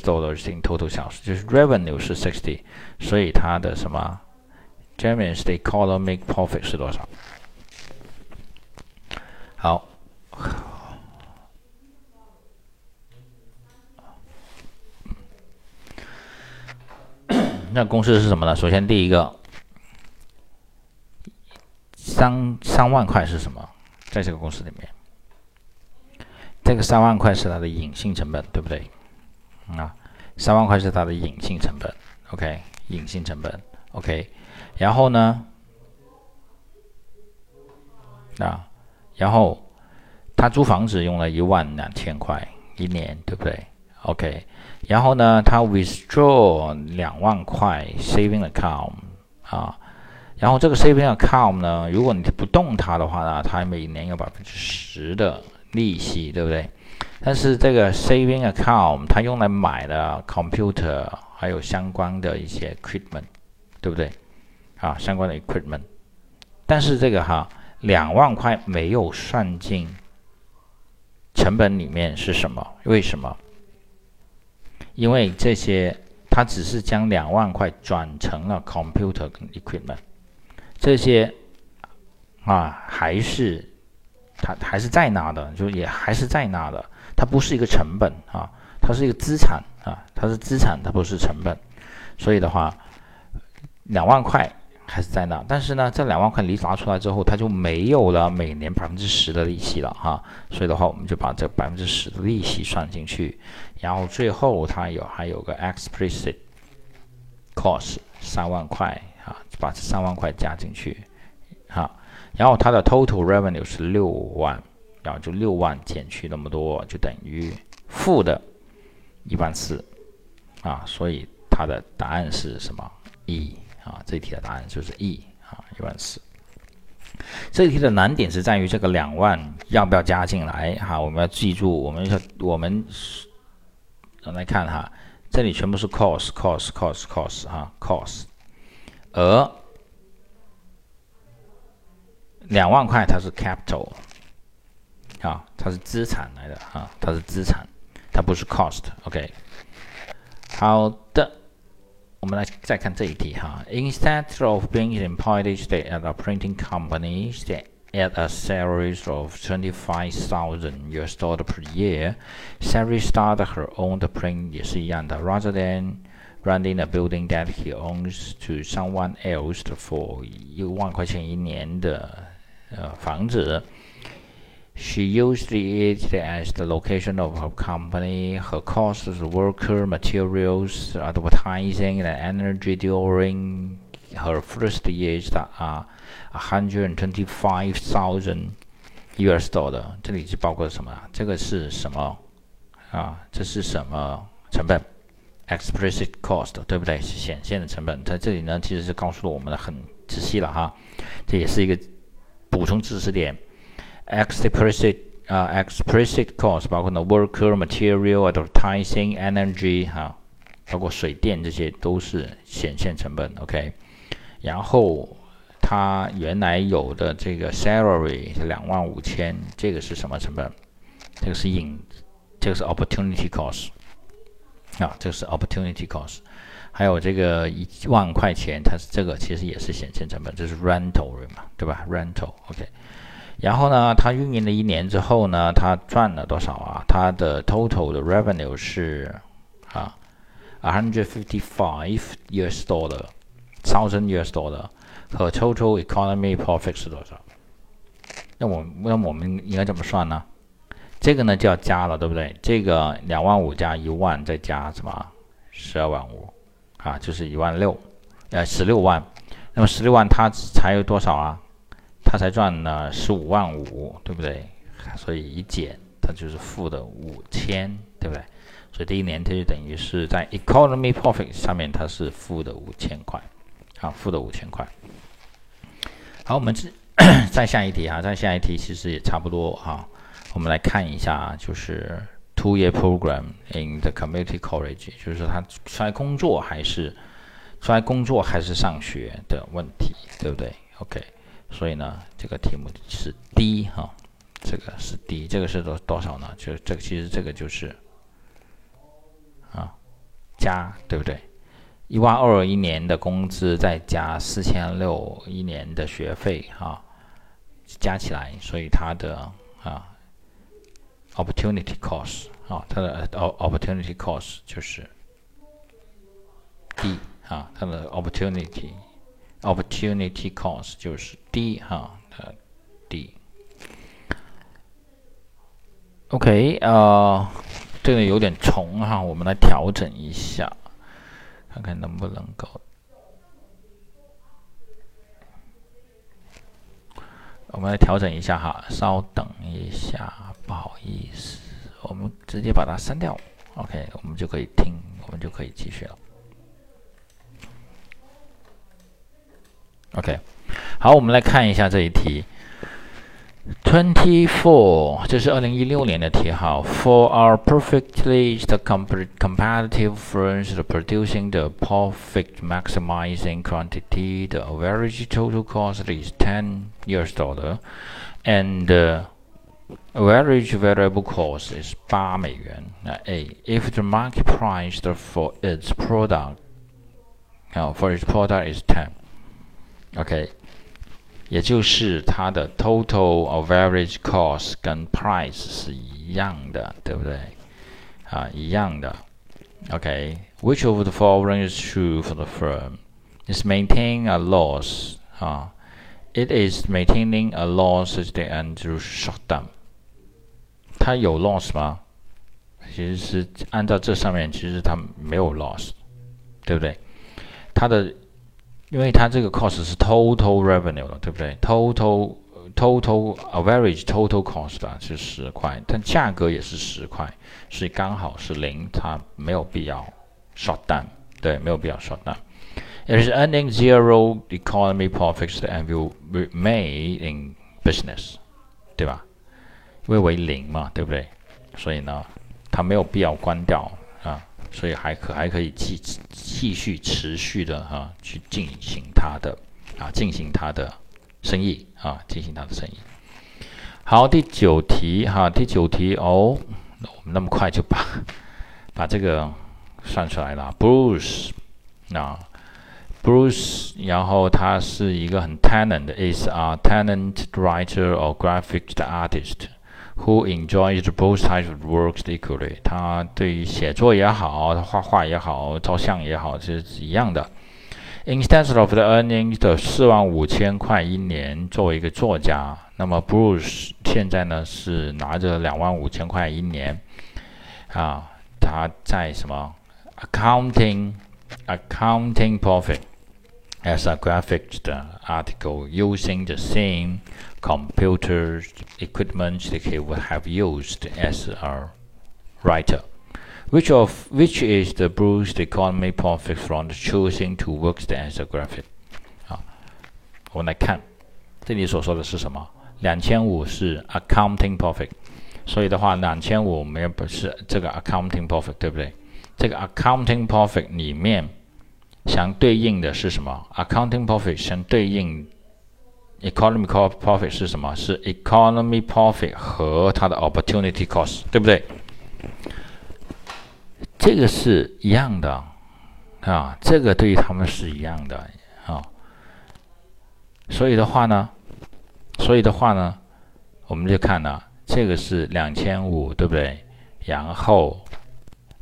dollars in total sales，就是 revenue 是 sixty，所以它的什么 Germany's economic profit 是多少？好，那公式是什么呢？首先第一个，三三万块是什么？在这个公司里面，这个三万块是它的隐性成本，对不对？啊，三万块是它的隐性成本，OK，隐性成本，OK。然后呢，啊。然后他租房子用了一万两千块一年，对不对？OK。然后呢，他 withdraw 两万块 saving account 啊。然后这个 saving account 呢，如果你不动它的话呢，它每年有百分之十的利息，对不对？但是这个 saving account 它用来买了 computer 还有相关的一些 equipment，对不对？啊，相关的 equipment。但是这个哈。两万块没有算进成本里面是什么？为什么？因为这些他只是将两万块转成了 computer equipment，这些啊还是他还是在那的，就也还是在那的，它不是一个成本啊，它是一个资产啊，它是资产，它不是成本，所以的话，两万块。还是在那，但是呢，这两万块你拿出来之后，它就没有了每年百分之十的利息了哈。所以的话，我们就把这百分之十的利息算进去，然后最后它有还有个 explicit cost 三万块啊，把这三万块加进去，好，然后它的 total revenue 是六万，然后就六万减去那么多，就等于负的一万四啊，所以它的答案是什么？？E。啊，这题的答案就是 E 啊，一万四。这题的难点是在于这个两万要不要加进来哈？我们要记住，我们要我们来看哈，这里全部是 cost，cost，cost，cost 哈，cost。而两万块它是 capital 啊，它是资产来的啊，它是资产，它不是 cost。OK，好的。我们来再看这一题哈。Instead of being employed at a printing company at a salary of twenty-five thousand US dollar per year, Sari started her own print 也是一样的。Rather than renting a building that he owns to someone else for 一万块钱一年的 呃房子。She used it as the location of her company. Her costs, worker, materials, advertising, and energy during her first years are 125,000 US dollar。这里是包括什么？这个是什么啊？这是什么成本？Explicit cost，对不对？是显现的成本。在这里呢，其实是告诉了我们的很仔细了哈。这也是一个 补充知识点。explicit 啊，explicit cost 包括呢 worker material advertising energy 哈，包括水电这些都是显现成本，OK。然后它原来有的这个 salary 是两万五千，这个是什么成本？这个是引，这个是 opportunity cost 啊，这个是 opportunity cost。还有这个一万块钱，它是这个其实也是显现成本，这是 rental 嘛，对吧？rental，OK。然后呢，它运营了一年之后呢，它赚了多少啊？它的 total 的 revenue 是啊，a hundred fifty five US dollar，thousand US dollar，和 total economy profit 是多少？那我那我们应该怎么算呢？这个呢就要加了，对不对？这个两万五加一万再加什么？十二万五啊，就是一万六，呃，十六万。那么十六万它才有多少啊？他才赚了十五万五，对不对？所以一减，它就是负的五千，对不对？所以第一年它就等于是在 economy profit 上面它是负的五千块，啊，负的五千块。好，我们再 再下一题啊，再下一题其实也差不多哈。我们来看一下，就是 two year program in the community college，就是他出来工作还是出来工作还是上学的问题，对不对？OK。所以呢，这个题目是 D 哈，这个是 D，这个是多多少呢？就这个其实这个就是啊加，对不对？一万二一年的工资再加四千六一年的学费，哈，加起来，所以它的啊，opportunity cost 啊，它的 opportunity cost 就是 D 啊，它的 opportunity opportunity cost 就是 D 哈，它 D。OK，呃，这个有点重哈，我们来调整一下，看看能不能够。我们来调整一下哈，稍等一下，不好意思，我们直接把它删掉。OK，我们就可以听，我们就可以继续了。OK，好，我们来看一下这一题。Twenty-four，这是二零一六年的题号。For our perfectly the competitive firms producing the profit maximizing quantity, the average total cost is ten US dollar, and the average variable cost is 八美元。那 A, if the market price for its product, now for its product is ten. Okay. 也就是它的 total of average cost 跟 price 是一样的，对不对？啊，一样的。Okay, which of the following is true for the firm? Is maintaining a loss 啊，it is maintaining a loss at the end to short term。 它有 loss 吗？其实是按照这上面，其实它没有 loss，对不对？它的因为它这个 cost 是 total revenue 了，对不对？total total average total cost 啊是十块，但价格也是十块，所以刚好是零，它没有必要 shut down，对，没有必要 shut down。It is earning zero economy profits and will remain in business，对吧？因为零嘛，对不对？所以呢，它没有必要关掉啊。所以还可还可以继继续持续的哈去进行它的啊进行它的生意啊进行它的生意。好，第九题哈，第九题哦，我们那么快就把 把这个算出来了。Bruce 啊，Bruce，然后他是一个很 talent 的，is a talent writer or graphic artist。Who enjoys both types of works equally？他对于写作也好，他画画也好，照相也好，是一样的。Instead of the earnings 的四万五千块一年，作为一个作家，那么 Bruce 现在呢是拿着两万五千块一年啊，他在什么 accounting accounting profit as a graphic article using the same computer equipment that he would have used as a writer. Which of which is the Bruce economy profit from choosing to work as a graphic？啊，我们来看这里所说的是什么？两千五是 accounting profit，所以的话，两千五没有不是这个 accounting profit，对不对？这个 accounting profit 里面 相对应的是什么？accounting profit 相对应 Economy profit 是什么？是 economy profit 和它的 opportunity cost，对不对？这个是一样的啊，这个对于他们是一样的啊。所以的话呢，所以的话呢，我们就看呢这个是两千五，对不对？然后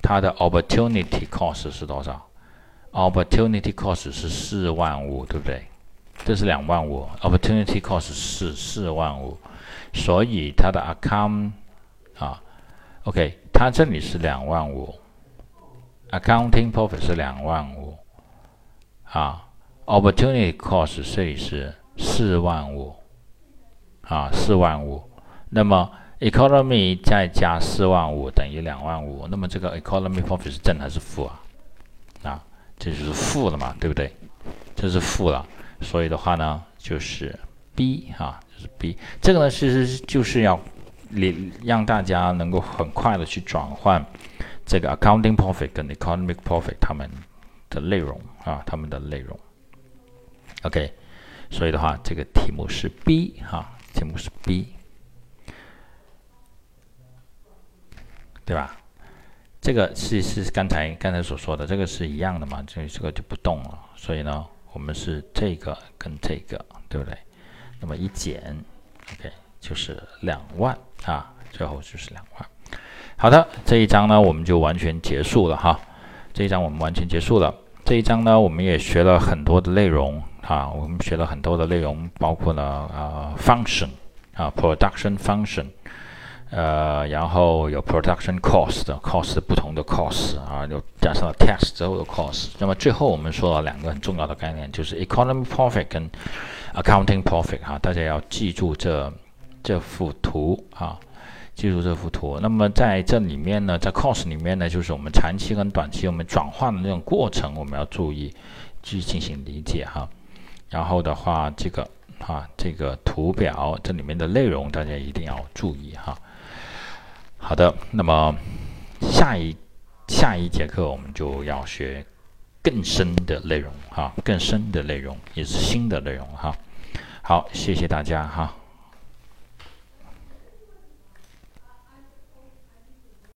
它的 opportunity cost 是多少？opportunity cost 是四万五，对不对？这是两万五，opportunity cost 是四万五，所以它的 account 啊，OK，它这里是两万五，accounting profit 是两万五，啊，opportunity cost 这里是四万五，啊，四万五，那么 economy 再加四万五等于两万五，那么这个 economy profit 是正还是负啊？这就是负的嘛，对不对？这是负了。所以的话呢，就是 B 哈，就是 B。这个呢，其实就是要让让大家能够很快的去转换这个 accounting profit 跟 economic profit 它们的内容啊，它们的内容。OK，所以的话，这个题目是 B 哈，题目是 B，对吧？这个是是刚才刚才所说的，这个是一样的嘛？这这个就不动了，所以呢，我们是这个跟这个，对不对？那么一减，OK，就是两万啊，最后就是两万。好的，这一章呢，我们就完全结束了哈。这一章我们完全结束了。这一章呢，我们也学了很多的内容啊，我们学了很多的内容，包括了啊，function 啊，production function。呃，然后有 production cost，cost 不同的 cost 啊，又加上了 tax 之后的 cost。那么最后我们说了两个很重要的概念，就是 economy profit 跟 accounting profit 哈，大家要记住这这幅图啊，记住这幅图。那么在这里面呢，在 cost 里面呢，就是我们长期跟短期我们转换的那种过程，我们要注意去进行理解哈。然后的话，这个啊，这个图表这里面的内容大家一定要注意哈。好的，那么下一下一节课我们就要学更深的内容哈，更深的内容也是新的内容哈。好，谢谢大家哈。